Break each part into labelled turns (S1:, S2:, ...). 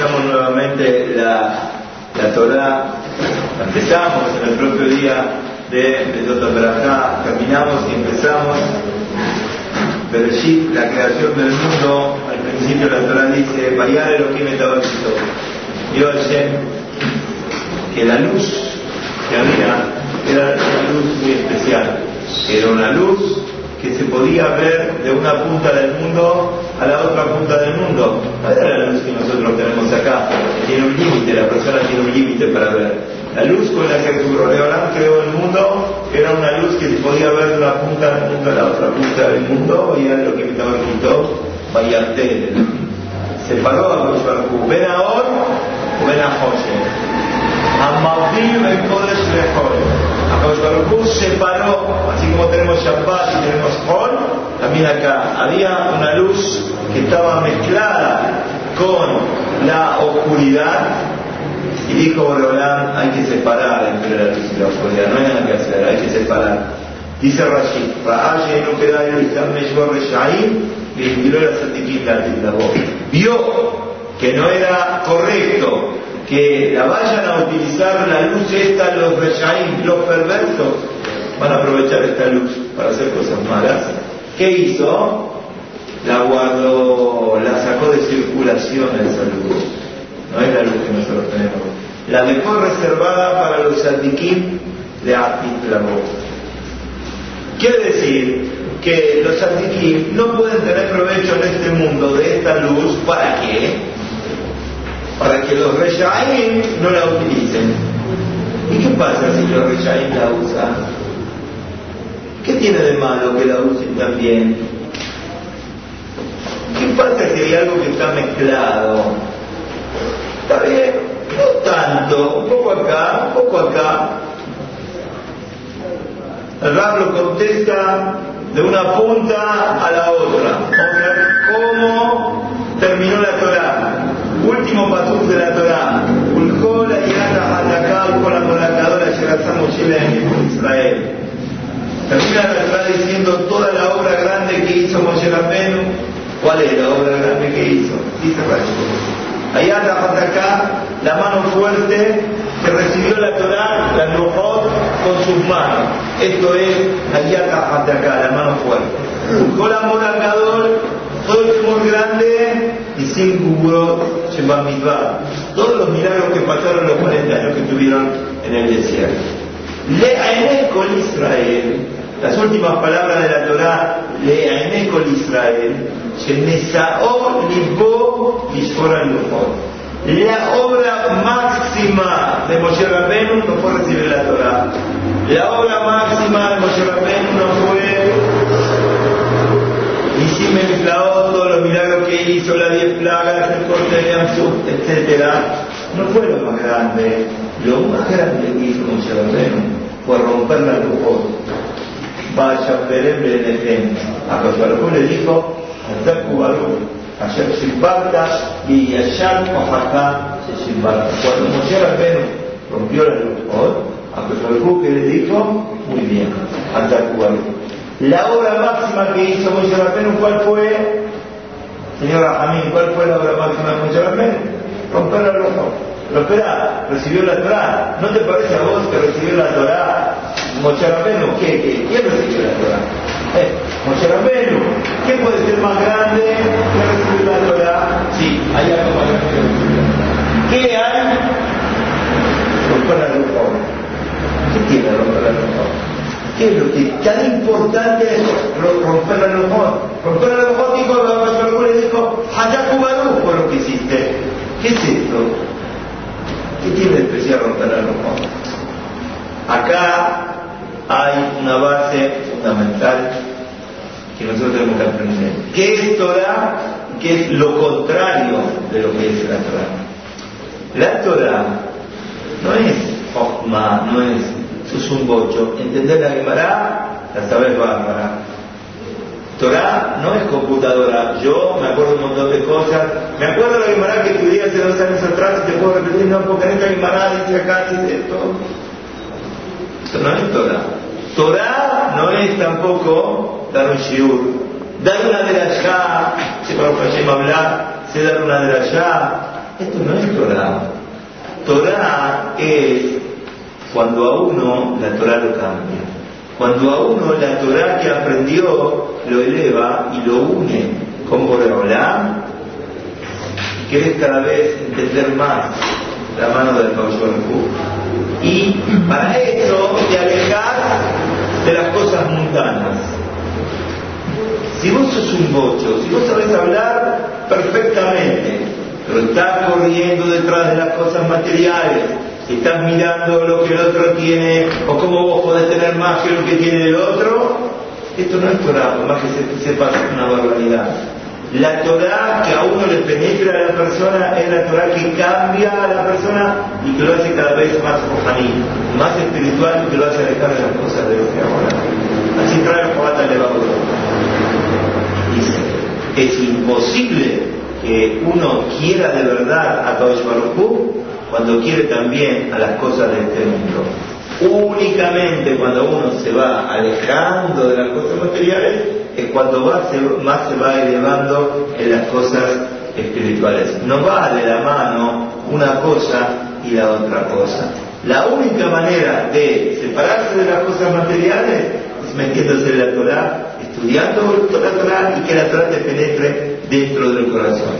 S1: empezamos nuevamente la, la Torah, empezamos en el propio día de, Berajá, terminamos y empezamos. Bereshit, la creación del mundo, al principio la Torah dice, lo que me Vio Hashem que la luz que había era una luz muy especial, era una luz que se podía ver de una punta del mundo a la otra punta del mundo. No era la luz que nosotros tenemos acá, tiene un límite, la persona tiene un límite para ver. La luz con la que Leonardo creó el mundo era una luz que se podía ver de una punta del mundo a la otra punta del mundo, y era lo que estaba escrito, Bayarte. Separó a los ven ahora o ven a José. Amavim el Kodesh Lejol. Se separó, así como tenemos Shabbat y tenemos Hol, también acá había una luz que estaba mezclada con la oscuridad y dijo Borolán, hay que separar entre la luz y la oscuridad, no hay nada que hacer, hay que separar. Dice Rashid, Ra'aye no queda el Islam Meshwar Reshaim, y la. Vio que no era correcto que la vayan a utilizar la luz esta, los reshaim, los perversos, van a aprovechar esta luz para hacer cosas malas. ¿Qué hizo? La guardó, la sacó de circulación esa luz. No es la luz que nosotros tenemos. La dejó reservada para los sadikim de Atitlamo. Quiere decir que los sadikim no pueden tener provecho en este mundo de esta luz, ¿para qué? Para que los Reshaim no la utilicen. ¿Y qué pasa si los Reshaim la usan? ¿Qué tiene de malo que la usen también? ¿Qué pasa si hay algo que está mezclado? Está bien, no tanto, un poco acá, un poco acá. El Rab contesta de una punta a la otra. Cómo terminó la Torah último pasú de la Torah, Ulkol Ayata Hatakal con la colocadora Sherazam en Israel. Termina la Torah diciendo toda la obra grande que hizo Moshe Rabbeinu. ¿Cuál es la obra grande que hizo? Dice Rashi. Ayata Hatakal, la mano fuerte que recibió la Torah, la Nuhot, con sus manos. Esto es Ayata Hatakal, la mano fuerte. El temor sin Kuburot Shemamidbar. Todos los milagros que pasaron los 40 años que tuvieron en el desierto. Le con Israel, las últimas palabras de la Torah, Le con Israel, Shenesao Libo Mishora La obra máxima de Moshe Rabbeinu no fue recibir la Torah. La obra máxima de Moshe Rabbeinu no fue Todos los milagros que hizo, las diez plagas, el corte de Amsú, etc. No fue lo más grande. Lo más grande que hizo Moshe fue romper la lujos. Vaya perebre en el. A Josué le dijo, Ataku Baruch, ayer Simbarta y Yashar Oaxaca Simbarta. Cuando Moshe Rabbeinu rompió la lujos, a Josué que le dijo, muy bien, Ataku Baruch. La obra máxima que hizo Moshe Rabbeinu, ¿cuál fue? Señora Amín, ¿cuál fue la obra máxima de Moshe Rabbeinu? Romper la ropa. Pero espera, recibió la Torah. ¿No te parece a vos que recibió la Torah Moshe Rabbeinu? ¿Qué? ¿Quién recibió la Torah? Eh, Moshe Rabbeinu. ¿Qué puede ser más grande que recibir la Torah? Sí, hay algo más grande que recibir ¿Qué hay? Romper la ropa. ¿Qué tiene romper la ropa? ¿Qué es lo que tan importante es romper la lujón? Romper la lujón dijo, la le dijo, Hayakubaru por lo que hiciste. ¿Qué es esto? ¿Qué tiene especial romper la lujón? Acá hay una base fundamental que nosotros tenemos que aprender. ¿Qué es Torah? ¿Qué es lo contrario de lo que es la Torah? La Torah no es Chokmah, no es es un bocho. Entender la Gemara, la sabes bárbara. Torah no es computadora. Yo me acuerdo un montón de cosas. Me acuerdo de la Gemara que estudié hace dos años atrás y te puedo repetir, no, porque en esta Gemara dice acá, dice esto. Esto no es Torah. Torah no es tampoco dar un shiur. Dar una de la ya, si para Hashem hablar, sé dar una de la ya, esto no es Torah. Torah es cuando a uno la Torah lo cambia. Cuando a uno la Torah que aprendió lo eleva y lo une con Boreolá, quieres cada vez entender más la mano del Pablo Y para eso te alejas de las cosas mundanas. Si vos sos un bocho, si vos sabés hablar perfectamente, pero estás corriendo detrás de las cosas materiales, estás mirando lo que el otro tiene o cómo vos podés tener más que lo que tiene el otro, esto no es Torah, por más que se, sepa una barbaridad. La Torah que a uno le penetra a la persona es la Torah que cambia a la persona y que lo hace cada vez más rojaní, más espiritual y que lo hace alejar de las cosas de lo que ahora. Así trae el Jabata Dice, es imposible que uno quiera de verdad a Kaush Baruch cuando quiere también a las cosas de este mundo. Únicamente cuando uno se va alejando de las cosas materiales es cuando más se va elevando en las cosas espirituales. No va de la mano una cosa y la otra cosa. La única manera de separarse de las cosas materiales es metiéndose en la Torah, estudiando la Torah y que la Torah te penetre dentro del corazón.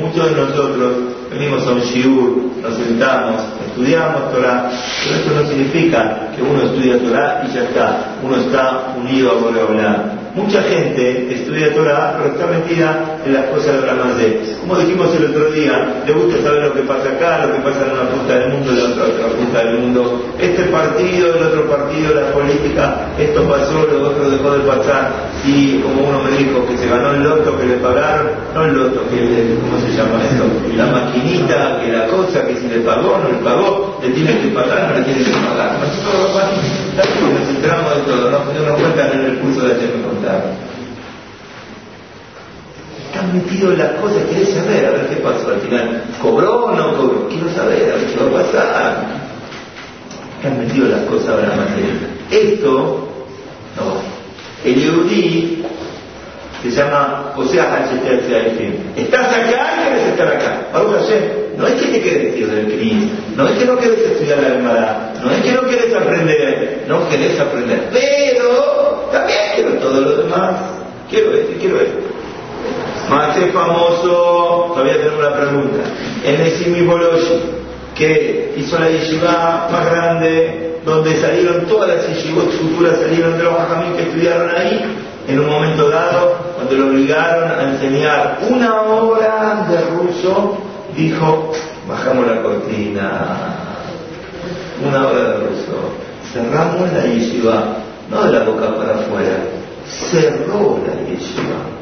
S1: muchos de nosotros venimos a un shiur, nos sentamos, estudiamos Torah, pero esto no significa que uno estudia Torah y ya está, uno está unido a Boreolá. Mucha gente estudia Torah, pero está metida en las cosas de Ramazé. Como dijimos el otro día, le gusta saber lo que pasa acá, lo que pasa en una punta del mundo, en la otra, otra punta del mundo. Este partido, el otro partido, la política, esto pasó, lo otro dejó de pasar. Y como uno me dijo que se ganó el loto, que le pagaron, no el loto, que le, ¿cómo se llama esto? La maquinita, que la cosa, que si le pagó, no le pagó, le tiene que pagar, no le tiene que pagar. Nosotros nos enteramos de todo, no, no nos cuentan en el curso de ayer me están metidos en las cosas, quieren saber, a ver qué pasó al final. ¿Cobró o no cobró? Quiero saber, a ver qué va a pasar. Están metidos en las cosas la materia. Esto, no. El Yehudi se llama José. Estás acá y quieres estar acá. no es que te quedes tío del Cris, no es que no quieres estudiar la Gemara, no es que no quieres aprender, no quieres aprender, pero también quiero todo lo demás. Quiero este, quiero este. Más es famoso, todavía tengo una pregunta. En Nesimi Boloshi, que hizo la yeshiva más grande, donde salieron todas las yeshivot futuras, salieron de los hajamim que estudiaron ahí, en un momento dado, cuando lo obligaron a enseñar una hora de ruso, dijo, bajamos la cortina, una hora de ruso, cerramos la yeshiva, no de la boca para afuera, cerró la yeshiva.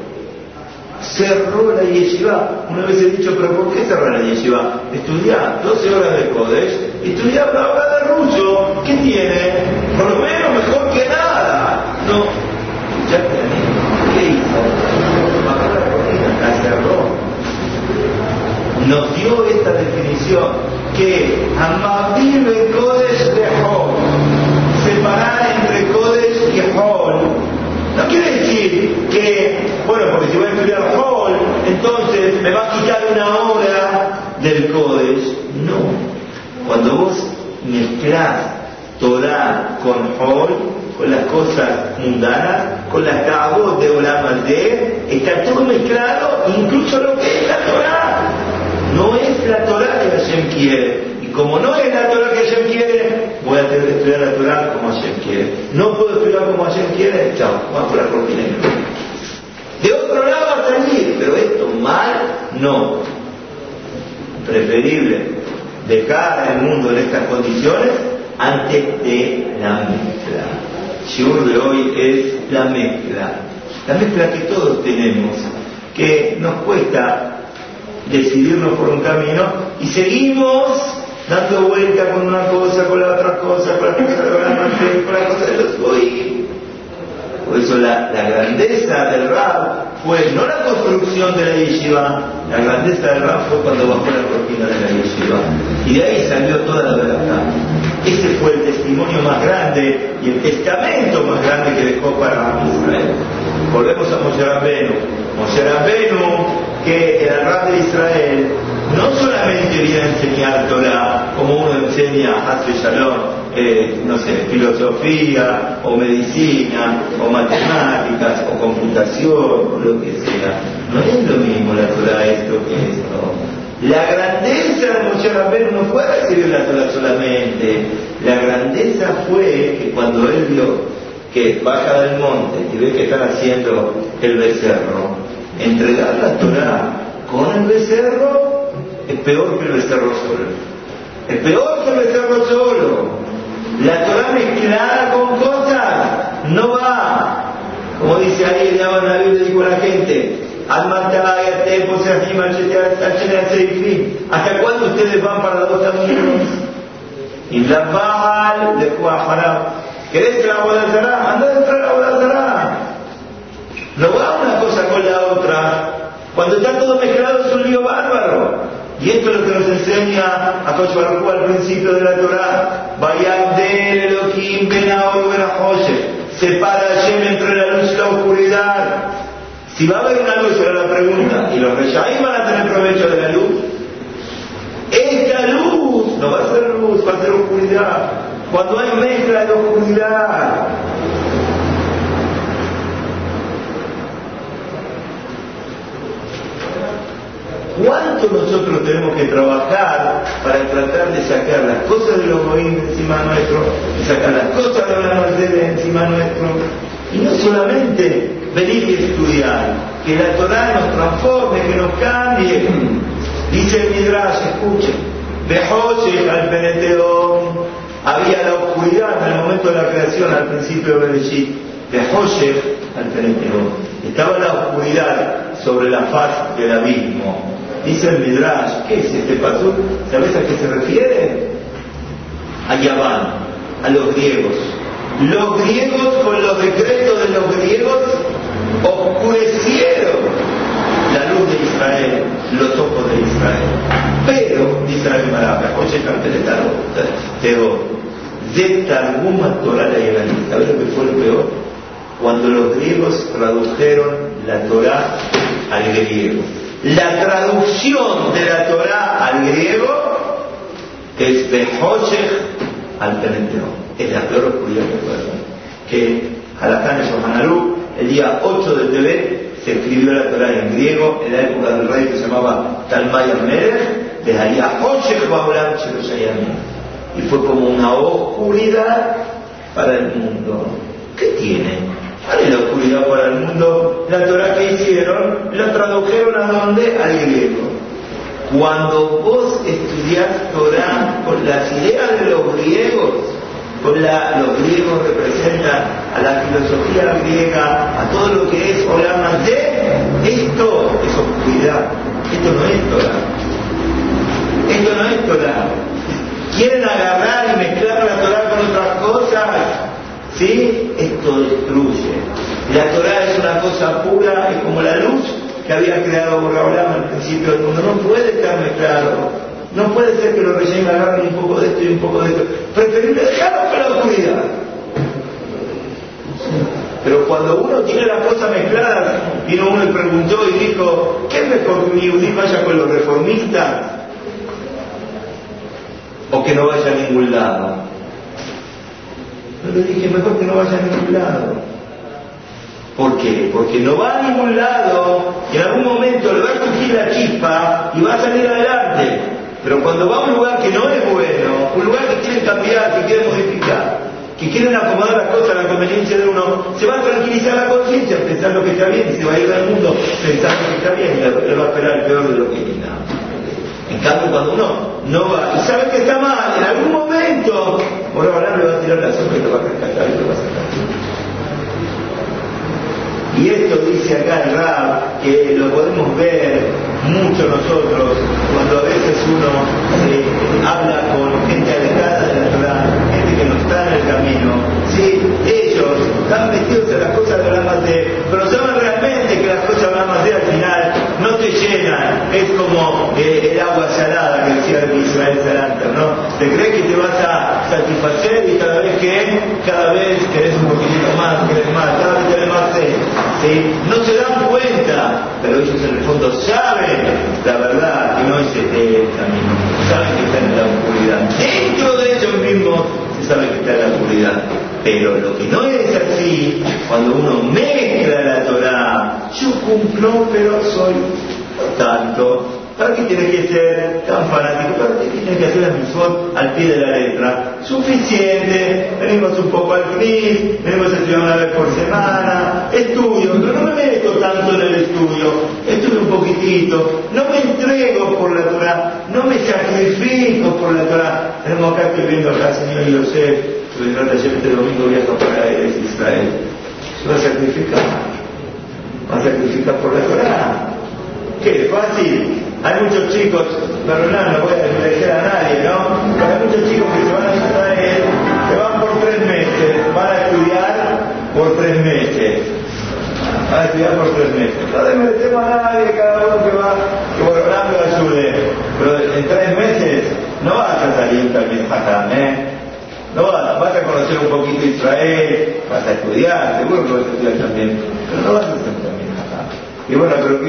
S1: Cerró la yeshiva. Una vez he dicho, pero ¿por qué cerró la yeshiva? Estudiar 12 horas de Kodesh, una hora de ruso. ¿Qué tiene? Por lo menos mejor que nada. No, ya ¿Qué hizo? Bajó la cortina, la cerró. Nos dio esta definición que Amabil el Kodesh de separar entre Kodesh y Hall. Quiere decir que, bueno, porque si voy a estudiar Hall, entonces me va a quitar una hora del Kodesh. No. Cuando vos mezclás Torah con Hall, con las cosas mundanas, con las tabos de Olam de está todo mezclado, incluso lo que es la Torah. No es la Torah que Hashem quiere. Y como no es la Torah que Hashem quiere, voy a tener que estudiar la como Hashem quiere. No puedo estudiar como Hashem quiere, chao, vamos por la. De otro lado va a salir, pero esto mal, no. Preferible dejar el mundo en estas condiciones antes de la mezcla. Shiur de hoy es la mezcla. La mezcla que todos tenemos, que nos cuesta decidirnos por un camino y seguimos dando vuelta con una cosa, con la otra cosa, con la cosa de la con la cosa de los goy. Por eso la, grandeza del Rab fue no la construcción de la yeshiva, la grandeza del Rab fue cuando bajó la cortina de la yeshiva. Y de ahí salió toda la verdad. Ese fue el testimonio más grande y el testamento más grande que dejó para Israel. Volvemos a Moshe Rabbenu. Moshe Rabbenu, que el Rab de Israel no solamente viene a enseñar Torah como uno enseña hace Shalom, eh, no sé, filosofía o medicina o matemáticas o computación o lo que sea. No es lo mismo la Torah esto que esto. La grandeza de Moshe Rabbeinu no fue recibir la Torah solamente. La grandeza fue que cuando él vio que baja del monte y ve que están haciendo el becerro, entregar la Torah con el becerro es peor que el becerro solo. Es peor que el becerro solo. La Torah mezclada con cosas no va. Como dice ahí el la Biblia, dijo a la gente, ¿Hasta cuándo ustedes van para los caminos? Y la Baal de ¿Querés que la boda será? Anda dentro de la boda será. No va una cosa con la otra. Cuando está todo mezclado es un lío bárbaro. Y esto es lo que nos enseña a Baruj al principio de la Torah. Vayabdel Elohim ben Separa Hashem entre la luz y la oscuridad. Si va a haber una luz, era la pregunta, y los reyes van a tener provecho de la luz. Esta luz no va a ser luz, va a ser oscuridad. Cuando hay mezcla de oscuridad, ¿Cuánto nosotros tenemos que trabajar para tratar de sacar las cosas de los de encima nuestro, y sacar las cosas de la de encima nuestro? Y no solamente venir y estudiar, que la Torah nos transforme, que nos cambie. Dice el Midrash, escuchen, José al Peneteón, había la oscuridad en el momento de la creación, al principio de Bereshit, José al Peneteón. Estaba la oscuridad sobre la faz del abismo Dice el Midrash, ¿qué es este paso? ¿Sabes a qué se refiere? A Yaván, a los griegos. Los griegos, con los decretos de los griegos, oscurecieron la luz de Israel, los ojos de Israel. Pero, dice la Gemara, oye, Teo, de Targuma Torah la ¿Sabes lo que fue lo peor? Cuando los griegos tradujeron la Torah al griego la traducción de la Torah al griego es de al Penteón. Es la peor oscuridad que puede haber. Que Yohanaru, el día 8 del TV, se escribió la Torah en griego en la época del rey que se llamaba Talmay Amelech, de Haría Hoshech Baulam Y fue como una oscuridad para el mundo. ¿Qué tiene? ¿Cuál es la oscuridad para el mundo? La Torah que hicieron, la tradujeron a dónde? Al griego. Cuando vos estudiás Torah con las ideas de los griegos, con la, los griegos representan a la filosofía griega, a todo lo que es de esto es oscuridad, esto no es Torah. Esto no es Torah. Quieren agarrar y mezclar la Torah con otras cosas ¿Sí? Esto destruye. La Torah es una cosa pura, es como la luz que había creado Borraolam al principio del mundo. No puede estar mezclado. No puede ser que los reyes agarren un poco de esto y un poco de esto. Preferible dejarlo para la oscuridad. Pero cuando uno tiene las cosas mezcladas, vino uno y preguntó y dijo, ¿qué es mejor que un vaya con los reformistas? ¿O que no vaya a ningún lado? Le dije, mejor que no vaya a ningún lado. ¿Por qué? Porque no va a ningún lado y en algún momento le va a surgir la chispa y va a salir adelante. Pero cuando va a un lugar que no es bueno, un lugar que quieren cambiar, que quieren modificar, que quieren acomodar las cosas a la conveniencia de uno, se va a tranquilizar la conciencia pensando que está bien y se va a ir al mundo pensando que está bien y le va a esperar el peor de lo que viene. En cambio, cuando uno no va y sabe que está mal, en algún momento, por ahora le va a tirar la sombra y lo va a rescatar y lo va a sacar. Y esto dice acá el rap, que lo podemos ver mucho nosotros, cuando a veces uno eh, habla con gente alejada de la Torah, gente que no está en el camino. Sí, ellos están metidos en las cosas de la de, pero saben realmente que las cosas de la al final no te llenan, es como eh, el agua salada que lógica de que Israel Salanter, ¿no? Te crees que te vas a satisfacer y cada vez que, cada vez querés un poquitito más, querés más, cada vez querés más ¿sí? No se dan cuenta, pero ellos en el fondo saben la verdad que no es este camino, saben que están en la oscuridad. Dentro de ellos mismos se sabe que está en la oscuridad. Pero lo que no es así, cuando uno mezcla la Torah, yo cumplo, pero soy tanto. ¿Para qué tiene que ser tan fanático? ¿Para qué tiene que hacer la misión al pie de la letra? Suficiente, venimos un poco al CNIS, venimos a estudiar una vez por semana, estudio, pero no me meto tanto en el estudio, estudio un poquitito, no me entrego por la Torah, no me sacrifico por la Torah. Tenemos acá, estoy viendo acá señor Yosef, que vendrá este domingo viaja para Israel. Se va a sacrificar, va a sacrificar por la Torah. ¿Qué? ¿Fácil? Hay muchos chicos, pero no, voy a decir a nadie, ¿no? Pero hay muchos chicos que se van a Israel, se van por tres meses, van a estudiar por tres meses. Van a estudiar por tres meses. No desmerecemos a nadie, cada uno que va, que por lo ayude. Pero en tres meses no vas a salir un Talmud ¿eh? No vas, vas a conocer un poquito Israel, vas a estudiar, seguro que vas a estudiar también, pero no vas a ser un y bueno, pero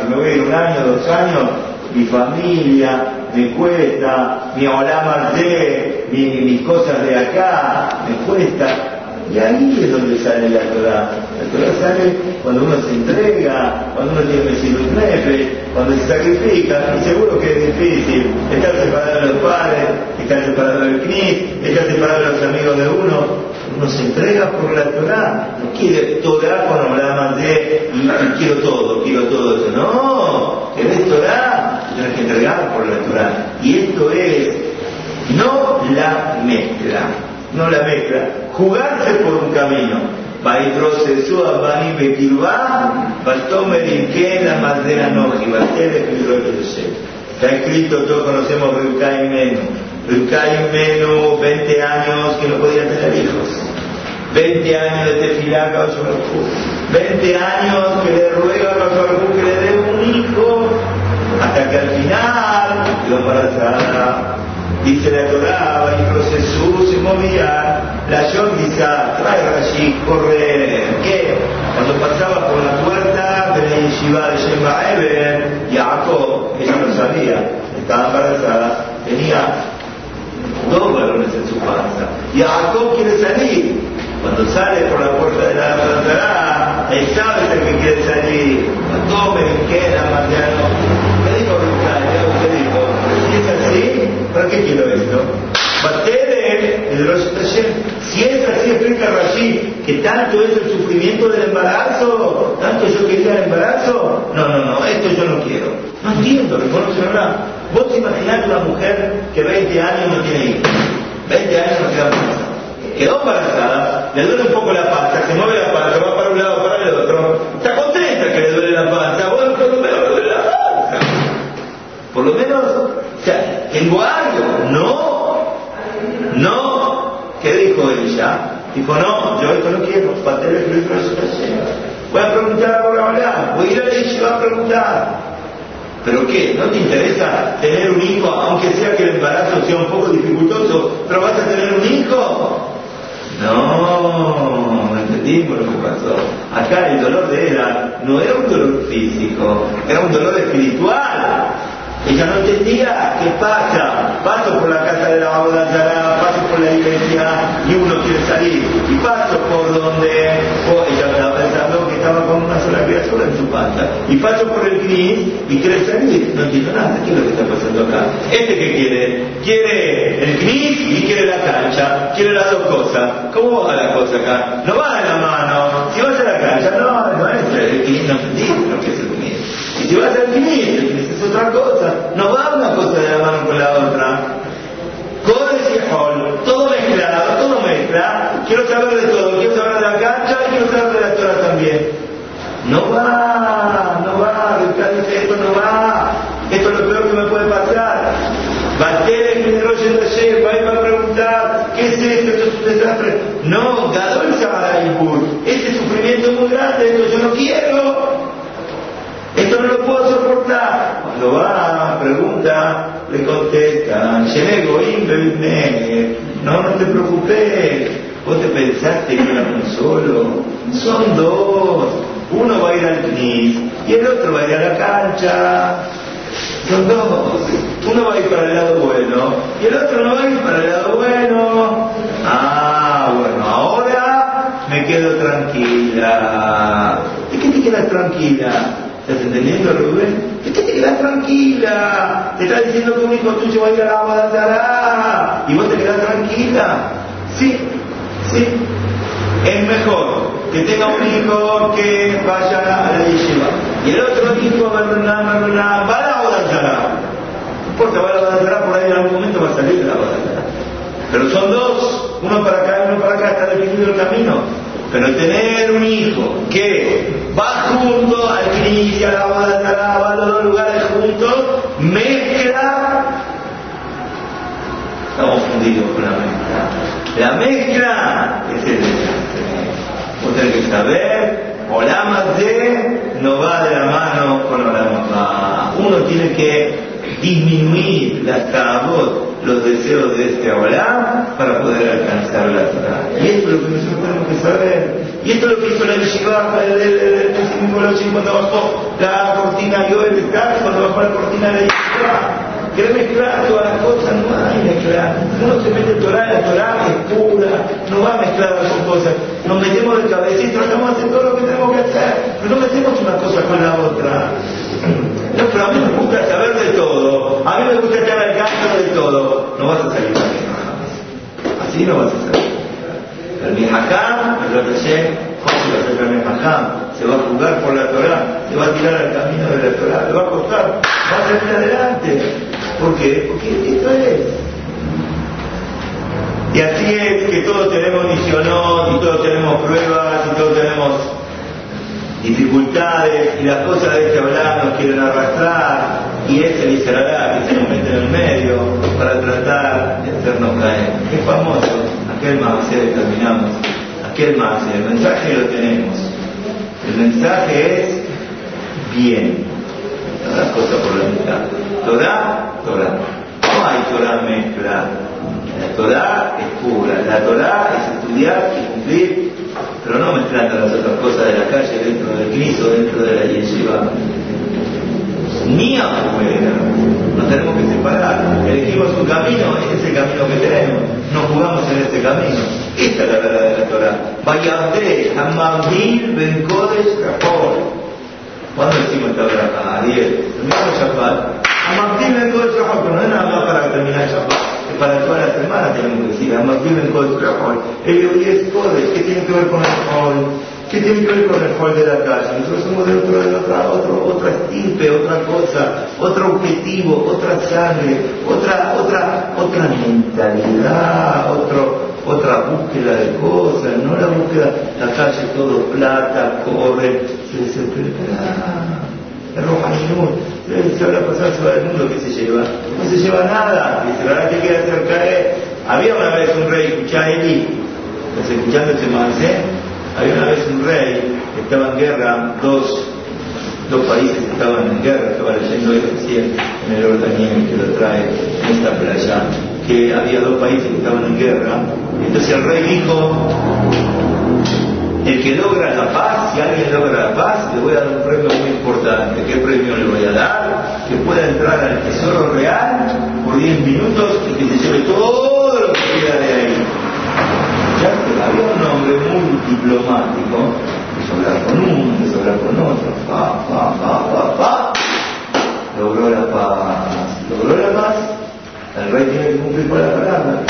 S1: Si me voy ir un año, dos años, mi familia me cuesta, mi hola mi, mis cosas de acá me cuesta. Y ahí es donde sale la Torah. La Torah sale cuando uno se entrega, cuando uno tiene un nefe, cuando se sacrifica. Y seguro que es difícil estar separado de los padres, estar separado del CNIS, estar separado de los amigos de uno uno se entrega por la Torah, no quiere Torah con más de y, quiero todo, quiero todo eso. No, querés Torah, tienes que entregar por la Torah. Y esto es no la mezcla, no la mezcla, jugarse por un camino. Está escrito, todos conocemos Rukai Menu. Rukai Menu, 20 años que no podía. 20 años de tefilá a 20 años que le ruega a que le dé un hijo, hasta que al final lo embarazada. Dice la Torah, y Jesús se movía, la Yomisa, trae allí, corre, ¿qué? Cuando pasaba por la puerta de la yeshiva de Shemba Eber, Jacob, ella no sabía, estaba embarazada, tenía dos varones en su panza. Jacob quiere salir, cuando sale por la puerta de la Torah, él sabe que quiere salir. Tome, queda, Mariano. ¿Qué dijo ¿Qué dijo? Si es así, ¿para qué quiero esto? El Rosh si es así, explica Rashi, que tanto es el sufrimiento del embarazo, tanto yo quería el embarazo, no, no, no, esto yo no quiero. No entiendo, reconoce verdad. Vos imaginate una mujer que 20 años no tiene hijos, 20 años no queda embarazada quedó embarazada, le duele un poco la panza, se mueve Dijo, no, yo esto no quiero, para el libro Voy a preguntar por hablar, voy a ir a y va a preguntar. ¿Pero qué? ¿No te interesa tener un hijo, aunque sea que el embarazo sea un poco dificultoso, pero vas a tener un hijo? No, no entendimos lo que pasó. Acá el dolor de ella no era un dolor físico, era un dolor espiritual. Ella no entendía qué pasa. Paso por la casa de la Babodazara, paso por la iglesia y uno quiere salir. Y paso por donde ella estaba pensando que estaba con una sola criatura en su panza. Y paso por el CNIS y quiere salir. No entiendo nada. ¿Qué es lo que está pasando acá? ¿Este qué quiere? Quiere el CNIS y quiere la cancha. Quiere las dos cosas. ¿Cómo va la cosa acá? No va de la mano. Si vas a la cancha, no, no es el CNIS. No entiende lo que es el CNIS. Y si vas al CNIS, es otra cosa. No va una cosa de la mano con la otra. Codes y hall, todo mezclado, todo mezcla. Quiero saber de todo, quiero saber de la cancha y quiero saber de la Torah también. No va, no va, dice esto no va, esto es lo peor que me puede pasar. Bater en el de va a ir a preguntar, ¿qué es esto? Esto es un desastre. No, Gadol Shabaraipur, este sufrimiento es muy grande, esto yo no quiero. Esto no lo puedo soportar. Va, pregunta le contestan, no, no te preocupes, vos te pensaste que era uno solo, son dos, uno va a ir al CNIS y el otro va a ir a la cancha, son dos, uno va a ir para el lado bueno y el otro no va a ir para el lado bueno, ah, bueno, ahora me quedo tranquila, ¿de qué te quedas tranquila? ¿Estás entendiendo, Rubén? Que te quedas tranquila. Te está diciendo que un hijo tuyo va a ir a la agua y vos te quedas tranquila. Sí, sí. Es mejor que tenga un hijo que vaya a la yeshiva. Y el otro hijo, va a la agua Porque va a la agua por ahí en algún momento va a salir de la agua Pero son dos, uno para acá y uno para acá, está definido el camino. Pero tener un hijo que va junto mezcla, estamos fundidos con la mezcla. La mezcla es el desastre. Vos tenés que saber, más de no va de la mano con mamá. Uno tiene que disminuir la tabot los deseos de este Abraham para poder alcanzar la Torah. Y esto es lo que nosotros tenemos que saber. Y esto es lo que hizo la del Nicolás cuando bajó la cortina Yoel Star, cuando bajó la cortina de la Yeshiva. Quiere mezclar todas las cosas, no hay mezclar. Uno se mete Torah, la Torah es pura, no va a mezclar las cosas. Nos metemos de cabeza y tratamos de hacer todo lo que tenemos que hacer, pero no metemos una cosa con la otra. No, pero a mí me gusta saber de todo. A mí me gusta estar al canto de todo. No vas a salir Así no vas a salir. El Mihakam, Roteshem, ¿cómo se va a? Se jugar por la Torah, se va a tirar al camino de la Torah, le va a costar, va a salir adelante. ¿Por qué? Porque esto es. Y así es que todos tenemos misionón, y todos tenemos pruebas, y todos tenemos dificultades y las cosas de este hablar nos quieren arrastrar y ese dice que se nos mete en el medio para tratar de hacernos caer. Es famoso, aquel más terminamos, aquel más, el mensaje lo tenemos. El mensaje es bien, no las cosas por la mitad. Torah, Torah. No hay Torah mezcla. La Torah es pura. La Torah es estudiar y cumplir pero no mezclando las otras cosas de la calle dentro del Cristo, dentro de la yeshiva. Ni afuera. Nos tenemos que separar. Elegimos un camino, este es el camino que tenemos. Nos jugamos en este camino. Esta es la verdad de la Torah. Vayate, Hamamil, Ben Kodesh, ¿Cuándo decimos esta verdad? Ariel. Terminamos Shabbat. Hamamil, Ben Kodesh, pero no es nada más para terminar Shabbat para toda la semana tenemos que decir, además viven con el hall. El es Kodesh, ¿qué tiene que ver con el hall? ¿Qué tiene que ver con el hall de la calle? Nosotros somos de, otro, de otra, otro, otra estirpe, otra cosa, otro objetivo, otra sangre, otra, otra, otra mentalidad, otro, otra búsqueda de cosas, no la búsqueda, la calle todo plata, corre, se desespera. El rojo se habrá pasado se va del mundo, ¿qué se lleva? No se lleva nada, dice, ¿verdad que quiere hacer caer? Había una vez un rey, Kuchaili, ¿estás escuchando ese mancé? Había una vez un rey que estaba en guerra, dos, dos países estaban en guerra, estaba leyendo hoy recién en el Ordaniel que lo trae en esta playa, que había dos países que estaban en guerra, entonces el rey dijo, el que logra la paz, si alguien logra la paz, le voy a dar un premio muy importante. ¿Qué premio le voy a dar? Que pueda entrar al tesoro real por 10 minutos y que se lleve todo lo que queda de ahí. Ya había un hombre muy diplomático, que hablar con uno, que hablar con otro, pa, pa, pa, pa, pa, logró la paz. Logró la paz, el rey tiene que cumplir con la palabra,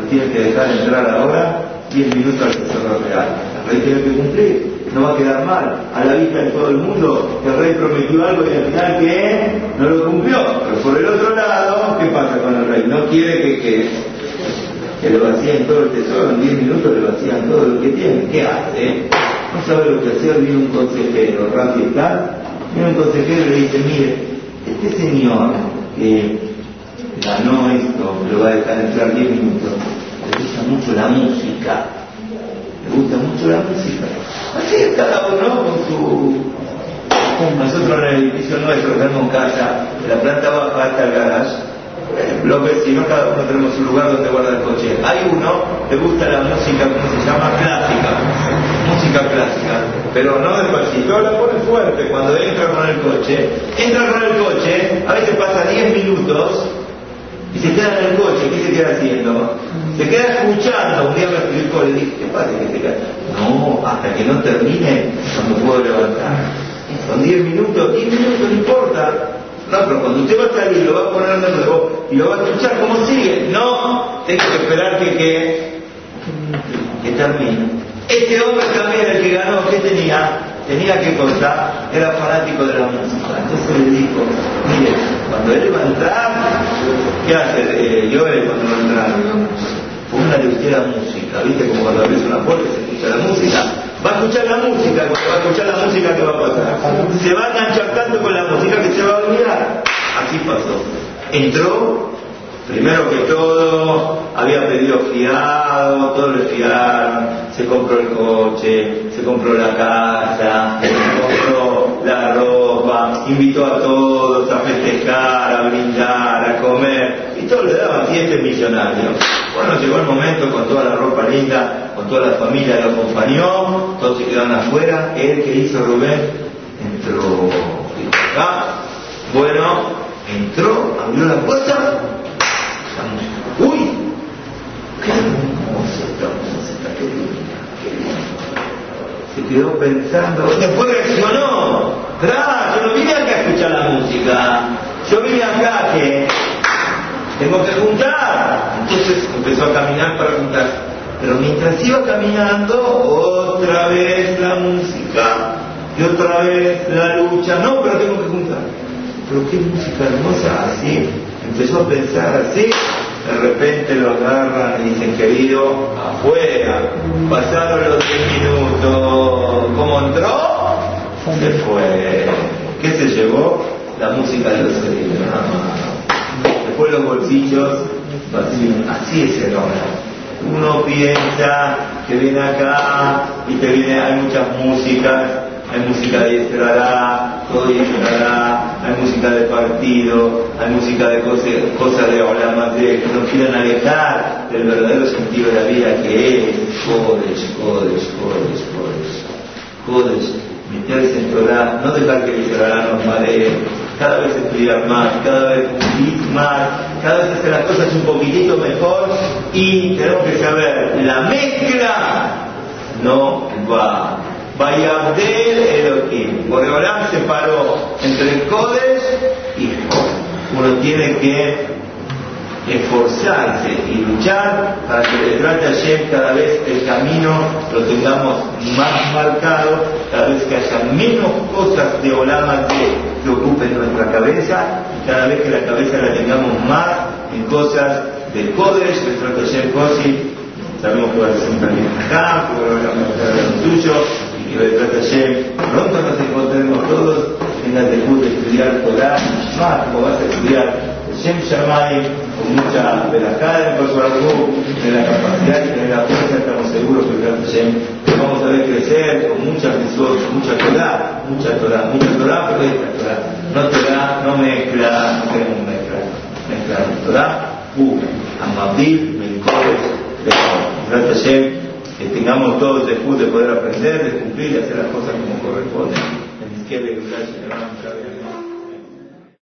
S1: lo tiene que dejar entrar ahora 10 minutos al tesoro real rey tiene que cumplir, no va a quedar mal a la vista de todo el mundo el rey prometió algo y al final que no lo cumplió. Pero por el otro lado, ¿qué pasa con el rey? No quiere que, que, le vacíen todo el tesoro, en 10 minutos le vacían todo lo que tiene. ¿Qué hace? No sabe lo que hacer, viene un consejero, rápido está, viene un consejero y le dice, mire, este señor que ganó esto, lo va a dejar entrar 10 minutos, le gusta mucho la música me gusta mucho la música. Así es cada uno con su, Nosotros en el edificio nuestro, tenemos casa, la planta baja está el garage, los vecinos, cada uno tenemos un lugar donde guarda el coche. Hay uno que gusta la música, ¿cómo se llama? Clásica. Música clásica. Pero no despacito, la pone fuerte cuando entra con el coche. Entra con el coche, a veces pasa 10 minutos y se queda en el coche. ¿Qué se queda haciendo? Se queda escuchando. Un día me explicó, le dije, ¿qué pasa que se queda? No, hasta que no termine, no puedo levantar. Son 10 minutos, 10 minutos, no importa. No, pero cuando usted va a salir, lo va a poner de nuevo y lo va a escuchar cómo sigue. No, tengo que esperar que, que, que termine. Este hombre también, el que ganó, ¿qué tenía? Tenía que contar, era fanático de la música. Entonces le dijo, mire, cuando él va a entrar, ¿qué hace? Eh, yo cuando va a entrar. Póngale usted la música, ¿viste? Como cuando abrís una puerta y se escucha la música Va a escuchar la música, va a escuchar la música que va a pasar. Se va a enganchar tanto con la música que se va a olvidar. Así pasó. Entró, primero que todo, había pedido fiado, todo le fiaron, se compró el coche, se compró la casa, se compró la ropa, invitó a todos a festejar, a brindar, a comer, y todo le daban fiestas millonarios. Bueno, llegó el momento con toda la ropa linda, con toda la familia lo acompañó, todos se quedaron afuera. Él que hizo Rubén entró acá. Bueno, entró, abrió la puerta. Uy, qué hermosa esta qué linda, qué Se quedó pensando, después reaccionó. Claro, yo no vine acá a escuchar la música. Yo vine acá que tengo que juntar. Entonces empezó a caminar para juntar. Pero mientras iba caminando, otra vez la música y otra vez la lucha. No, pero tengo que juntar. Pero qué música hermosa, así. Empezó a pensar así. De repente lo agarran y dicen, querido, afuera. Pasaron los 10 minutos. ¿Cómo entró? Se fue. ¿Qué se llevó? La música de los oídos después los bolsillos. Así es el hombre. Uno piensa que viene acá y te viene, hay muchas músicas, hay música de estrada, todo estrada, hay música de partido, hay música de cosas, de hablar más de que nos quieren alejar del verdadero sentido de la vida que es Kodesh, Kodesh, Kodesh, Kodesh, Kodesh, meterse en Torah, no dejar que el Torah nos maree, cada vez estudiar más, cada vez un más, cada vez hacer las cosas un poquitito mejor y tenemos que saber, la mezcla no va. Vaya del Elohim. se separó entre Codes y uno tiene que esforzarse y luchar para que el trate Hashem cada vez el camino lo tengamos más marcado, cada vez que haya menos cosas de Olama que, ocupen nuestra cabeza y cada vez que la cabeza la tengamos más en cosas de Kodesh, de trate Hashem Kosi, sabemos que va a ser siempre acá, que va a ser tuyo y que de trate Hashem pronto nos encontremos todos en la de estudiar Torah, más como vas a estudiar Shem Shamay, con mucha velajada en Kosovo, de la capacidad y de la fuerza, estamos seguros que Shem vamos a ver crecer con mucha con mucha Torah, mucha Torah, mucha Torah, pero esta Torah. No Torah, no mezcla, no queremos mezclar. Mezclar Torah, pura, amabil, melcores, Gracias Shem, que tengamos todos después de poder aprender, de cumplir, de hacer las cosas como corresponden. En